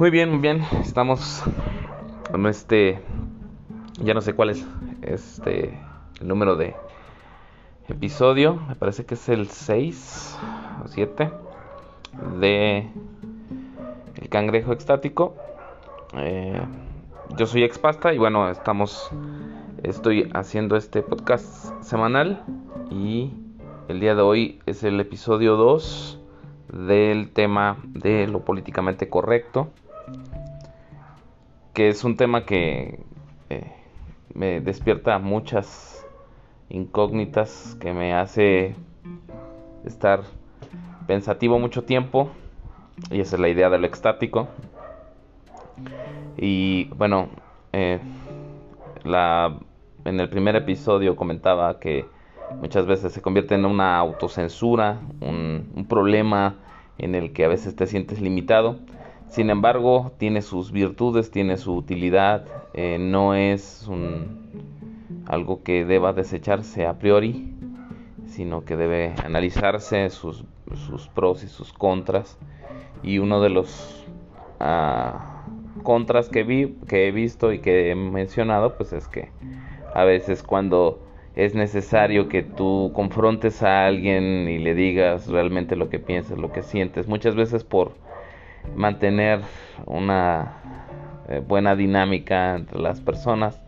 Muy bien, muy bien. Estamos en este. Ya no sé cuál es este. El número de episodio. Me parece que es el 6 o 7 de El cangrejo extático. Eh, yo soy Expasta y bueno, estamos. Estoy haciendo este podcast semanal y el día de hoy es el episodio 2 del tema de lo políticamente correcto, que es un tema que eh, me despierta muchas incógnitas, que me hace estar pensativo mucho tiempo, y esa es la idea de lo extático. Y bueno, eh, la, en el primer episodio comentaba que muchas veces se convierte en una autocensura, un, un problema en el que a veces te sientes limitado. Sin embargo, tiene sus virtudes, tiene su utilidad, eh, no es un, algo que deba desecharse a priori, sino que debe analizarse sus, sus pros y sus contras. Y uno de los ah, contras que, vi, que he visto y que he mencionado, pues es que a veces cuando es necesario que tú confrontes a alguien y le digas realmente lo que piensas, lo que sientes. Muchas veces por mantener una eh, buena dinámica entre las personas,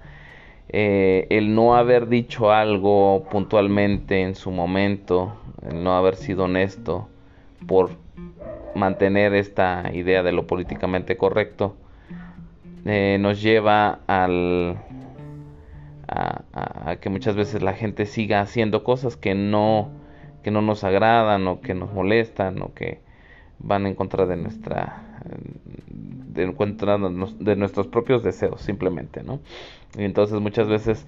eh, el no haber dicho algo puntualmente en su momento, el no haber sido honesto por mantener esta idea de lo políticamente correcto, eh, nos lleva al a, que muchas veces la gente siga haciendo cosas que no, que no nos agradan o que nos molestan o que van en contra de nuestra de, de nuestros propios deseos simplemente no y entonces muchas veces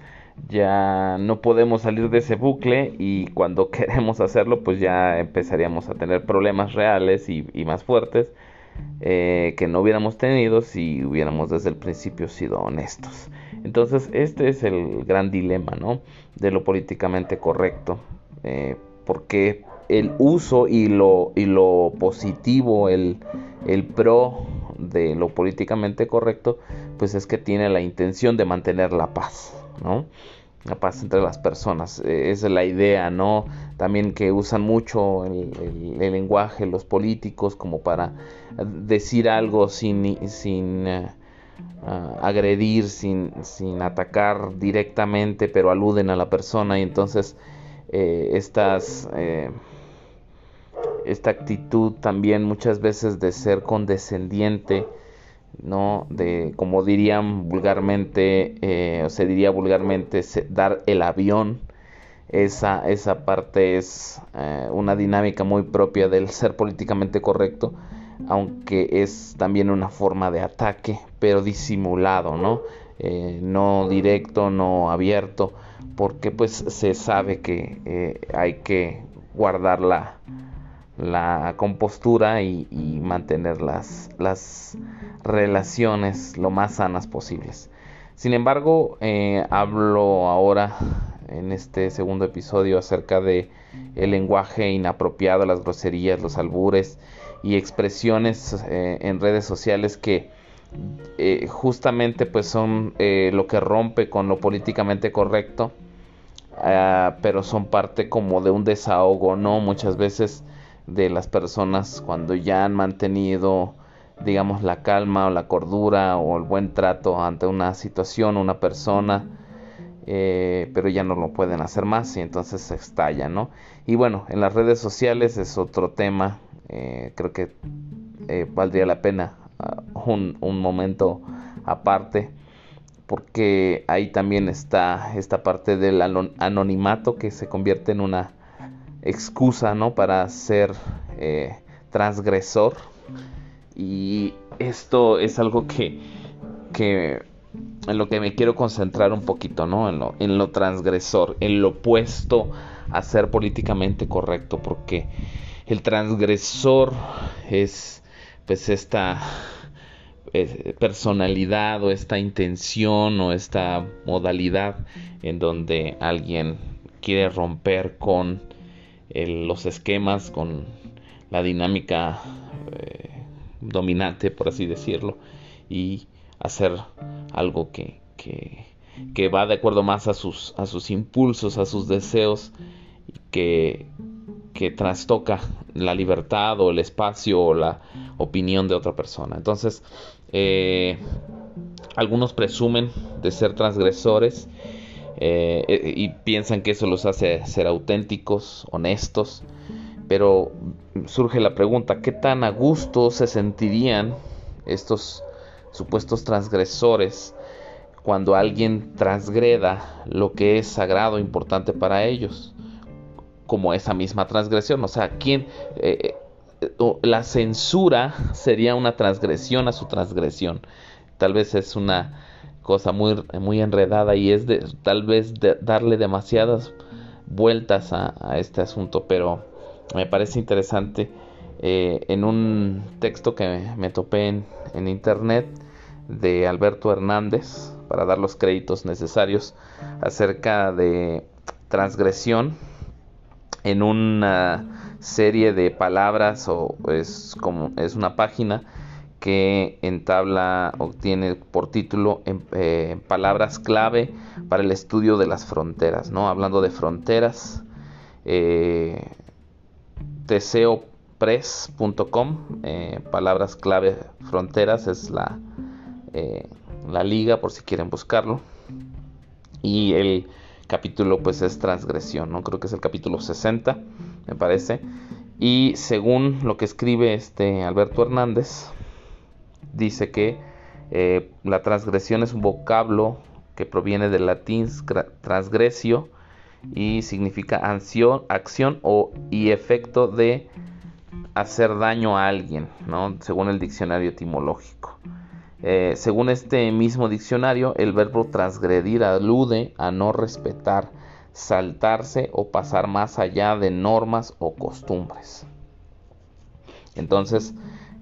ya no podemos salir de ese bucle y cuando queremos hacerlo pues ya empezaríamos a tener problemas reales y, más fuertes eh, que no hubiéramos tenido si hubiéramos desde el principio sido honestos entonces, este es el gran dilema, ¿no? De lo políticamente correcto. Eh, porque el uso y lo, y lo positivo, el, el pro de lo políticamente correcto, pues es que tiene la intención de mantener la paz, ¿no? La paz entre las personas. Esa es la idea, ¿no? También que usan mucho el, el, lenguaje los políticos como para decir algo sin, sin eh, agredir, sin, sin, atacar directamente, pero aluden a la persona y entonces eh, estas, eh, esta actitud también muchas veces de ser condescendiente, ¿no? De, como dirían vulgarmente, eh, o se diría vulgarmente, dar el avión. Esa, esa parte es una dinámica muy propia del ser políticamente correcto aunque es también una forma de ataque, pero disimulado, ¿no? Eh, no directo, no abierto, porque pues se sabe que eh, hay que guardar la, la compostura y, mantener las, las, relaciones lo más sanas posibles. Sin embargo, eh, hablo ahora en este segundo episodio acerca de el lenguaje inapropiado, las groserías, los albures y expresiones eh, en redes sociales que eh, justamente pues son lo que rompe con lo políticamente correcto ah, pero son parte como de un desahogo no muchas veces de las personas cuando ya han mantenido digamos la calma o la cordura o el buen trato ante una situación una persona pero ya no lo pueden hacer más y entonces se estalla no y bueno en las redes sociales es otro tema eh, creo que eh, valdría la pena ah, un, momento aparte porque ahí también está esta parte del anonimato que se convierte en una excusa no para ser eh, transgresor. Y esto es algo que, que en lo que me quiero concentrar un poquito no en lo, en lo transgresor en lo opuesto a ser políticamente correcto porque el transgresor es pues esta eh, personalidad o esta intención o esta modalidad en donde alguien quiere romper con los esquemas, con la dinámica eh, dominante, por así decirlo, y hacer algo que, que, va de acuerdo más a sus, a sus impulsos, a sus deseos, que, que trastoca la libertad o el espacio o la opinión de otra persona. Entonces, eh, algunos presumen de ser transgresores eh, y piensan que eso los hace ser auténticos, honestos, pero surge la pregunta, ¿qué tan a gusto se sentirían estos supuestos transgresores cuando alguien transgreda lo que es sagrado, importante para ellos? Como esa misma transgresión, o sea, ¿quién... Eh, la censura sería una transgresión a su transgresión. Tal vez es una cosa muy, muy enredada y es de, tal vez darle demasiadas vueltas a, este asunto, pero me parece interesante eh, en un texto que me, topé en, en, internet de Alberto Hernández para dar los créditos necesarios acerca de transgresión en una serie de palabras o es como es una página que entabla o tiene por título en, eh, palabras clave para el estudio de las fronteras, ¿no? Hablando de fronteras, eh, teseopress.com, eh, palabras clave fronteras es la, eh, la liga por si quieren buscarlo. Y el capítulo pues es transgresión, ¿no? Creo que es el capítulo 60, me parece. Y según lo que escribe este Alberto Hernández, dice que eh, la transgresión es un vocablo que proviene del latín transgresio y significa acción, o, y efecto de hacer daño a alguien, ¿no? según el diccionario etimológico. Eh, según este mismo diccionario, el verbo transgredir alude a no respetar, saltarse o pasar más allá de normas o costumbres. Entonces,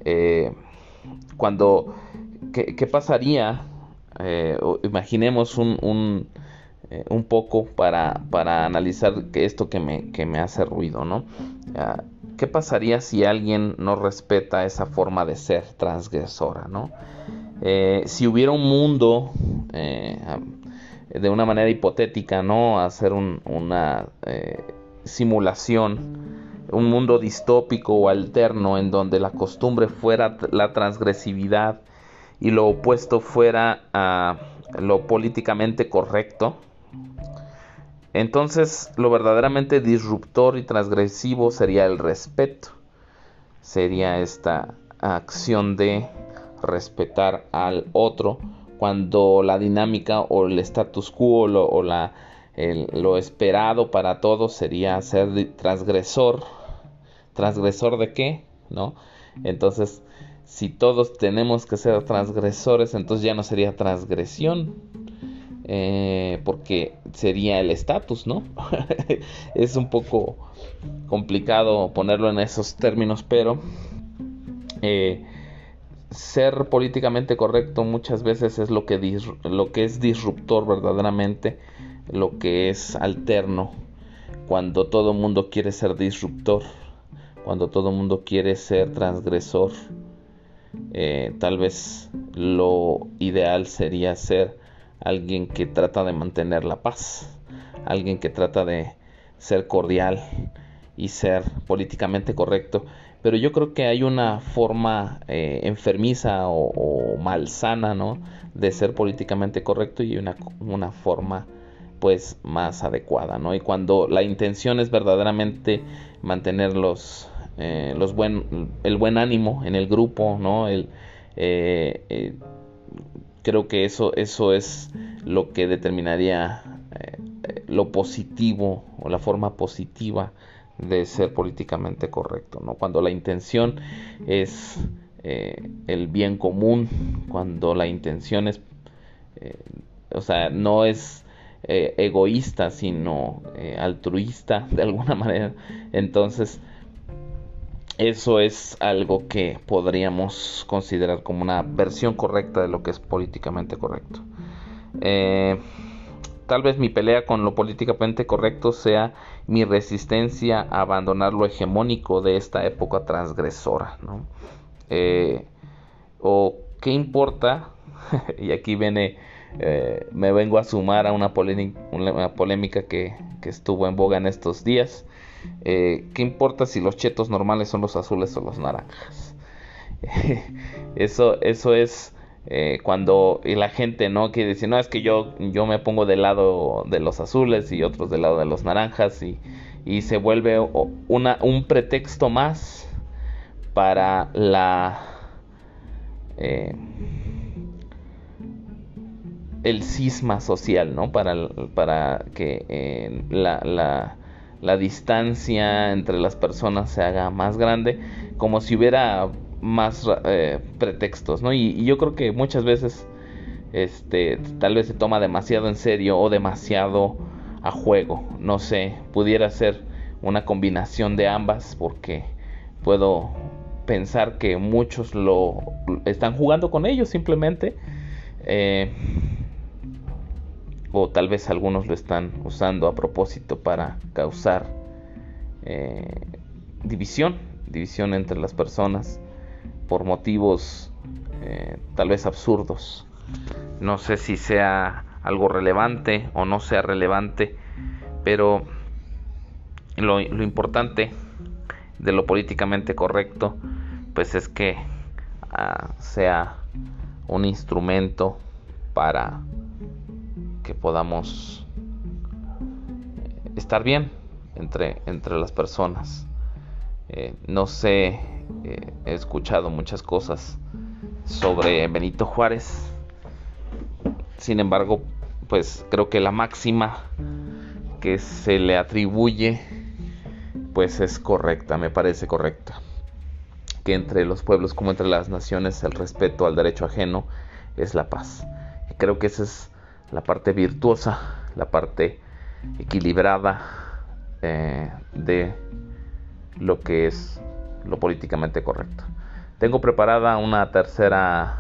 eh, cuando, ¿qué, pasaría? Eh, imaginemos un, un, eh, un, poco para, para analizar esto que me, que me hace ruido, ¿no? Ah, ¿Qué pasaría si alguien no respeta esa forma de ser transgresora, ¿no? Eh, si hubiera un mundo de una manera hipotética, ¿no? Hacer una simulación un mundo distópico o alterno en donde la costumbre fuera la transgresividad y lo opuesto fuera lo políticamente correcto, entonces lo verdaderamente disruptor y transgresivo sería el respeto, sería esta acción de respetar al otro cuando la dinámica o el status quo o, la, lo esperado para todos sería ser transgresor ¿Transgresor de qué? ¿No? Entonces, si todos tenemos que ser transgresores, entonces ya no sería transgresión. Eh, porque sería el estatus, ¿no? es un poco complicado ponerlo en esos términos, pero eh, ser políticamente correcto muchas veces es lo que, lo que es disruptor verdaderamente, lo que es alterno, cuando todo mundo quiere ser disruptor cuando todo el mundo quiere ser transgresor, eh, tal vez lo ideal sería ser alguien que trata de mantener la paz, alguien que trata de ser cordial y ser políticamente correcto. Pero yo creo que hay una forma eh, enfermiza o, malsana, ¿no? De ser políticamente correcto y una, una forma pues más adecuada, ¿no? Y cuando la intención es verdaderamente mantener los, eh, el buen ánimo en el grupo, ¿no? Eh, eh, creo que eso, eso es lo que determinaría lo positivo o la forma positiva de ser políticamente correcto, ¿no? Cuando la intención es el bien común, cuando la intención es, o sea, no es egoísta, sino altruista de alguna manera, entonces eso es algo que podríamos considerar como una versión correcta de lo que es políticamente correcto. Eh, tal vez mi pelea con lo políticamente correcto sea mi resistencia a abandonar lo hegemónico de esta época transgresora. Eh, ¿O qué importa? y aquí viene, eh, me vengo a sumar a una, polémica que, estuvo en boga en estos días. ¿Qué importa si los chetos normales son los azules o los naranjas? eso, eso es eh, cuando la gente no quiere decir, no, es que yo, yo me pongo del lado de los azules y otros del lado de los naranjas y, se vuelve una, un pretexto más para la... Eh, el cisma social, ¿no? Para, para que eh, la, la distancia entre las personas se haga más grande, como si hubiera más eh, pretextos, ¿no? Y, yo creo que muchas veces, este, tal vez se toma demasiado en serio o demasiado a juego, no sé, pudiera ser una combinación de ambas porque puedo pensar que muchos lo están jugando con ellos simplemente eh, o tal vez algunos lo están usando a propósito para causar eh, división división entre las personas por motivos eh, tal vez absurdos. No sé si sea algo relevante o no sea relevante, pero lo, importante de lo políticamente correcto, pues es que ah, sea un instrumento para que podamos estar bien entre, entre las personas. Eh, no sé eh, he escuchado muchas cosas sobre Benito Juárez. Sin embargo, pues creo que la máxima que se le atribuye pues es correcta, me parece correcta. Que entre los pueblos como entre las naciones el respeto al derecho ajeno es la paz. Creo que esa es la parte virtuosa, la parte equilibrada eh, de lo que es lo políticamente correcto. Tengo preparada una tercera,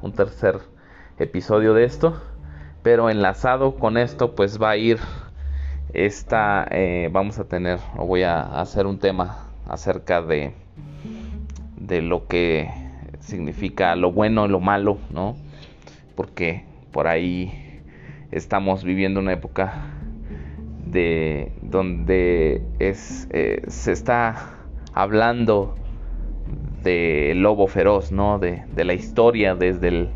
un tercer episodio de esto, pero enlazado con esto, pues va a ir esta, eh, vamos a tener, o voy a hacer un tema acerca de, de lo que significa lo bueno y lo malo, ¿no? Porque por ahí estamos viviendo una época de donde es, eh, se está hablando de lobo feroz, ¿no? De, la historia desde, el,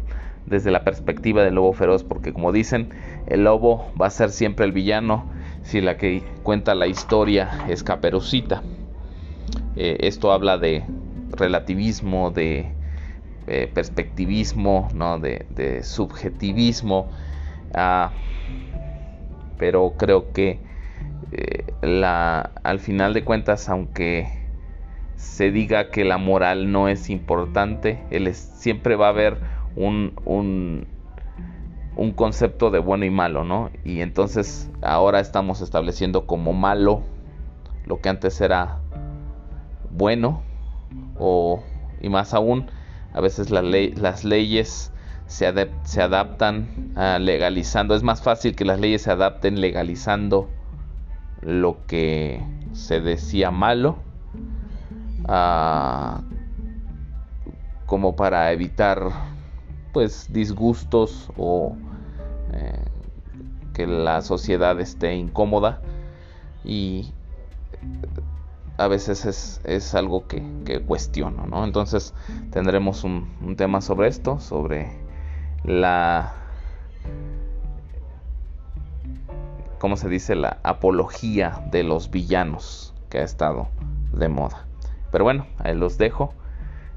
desde la perspectiva del lobo feroz, porque como dicen, el lobo va a ser siempre el villano si la que cuenta la historia es Caperucita. Eh, esto habla de relativismo, de eh, perspectivismo, ¿no? de, subjetivismo, ah, pero creo que eh, al final de cuentas, aunque se diga que la moral no es importante, él siempre va a haber un, un, concepto de bueno y malo, ¿no? Y entonces ahora estamos estableciendo como malo lo que antes era bueno, o, y más aún, a veces las leyes se, se adaptan legalizando, es más fácil que las leyes se adapten legalizando lo que se decía malo como para evitar pues disgustos o eh, que la sociedad esté incómoda y a veces es, algo que, cuestiono, ¿no? Entonces tendremos un, tema sobre esto, sobre la, ¿cómo se dice? La apología de los villanos que ha estado de moda. Pero bueno, ahí los dejo.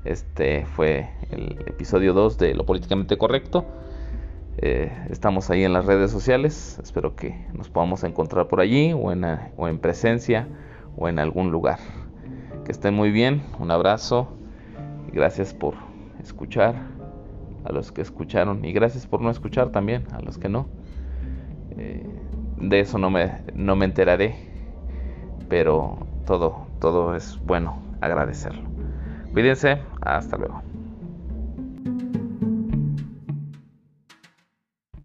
Este fue el episodio 2 de Lo Políticamente Correcto. Eh, estamos ahí en las redes sociales. Espero que nos podamos encontrar por allí o en, o en presencia o en algún lugar. Que estén muy bien. Un abrazo. Y gracias por escuchar a los que escucharon. Y gracias por no escuchar también a los que no. Eh, de eso no me, no me enteraré. Pero todo, todo es bueno agradecerlo. Cuídense, hasta luego.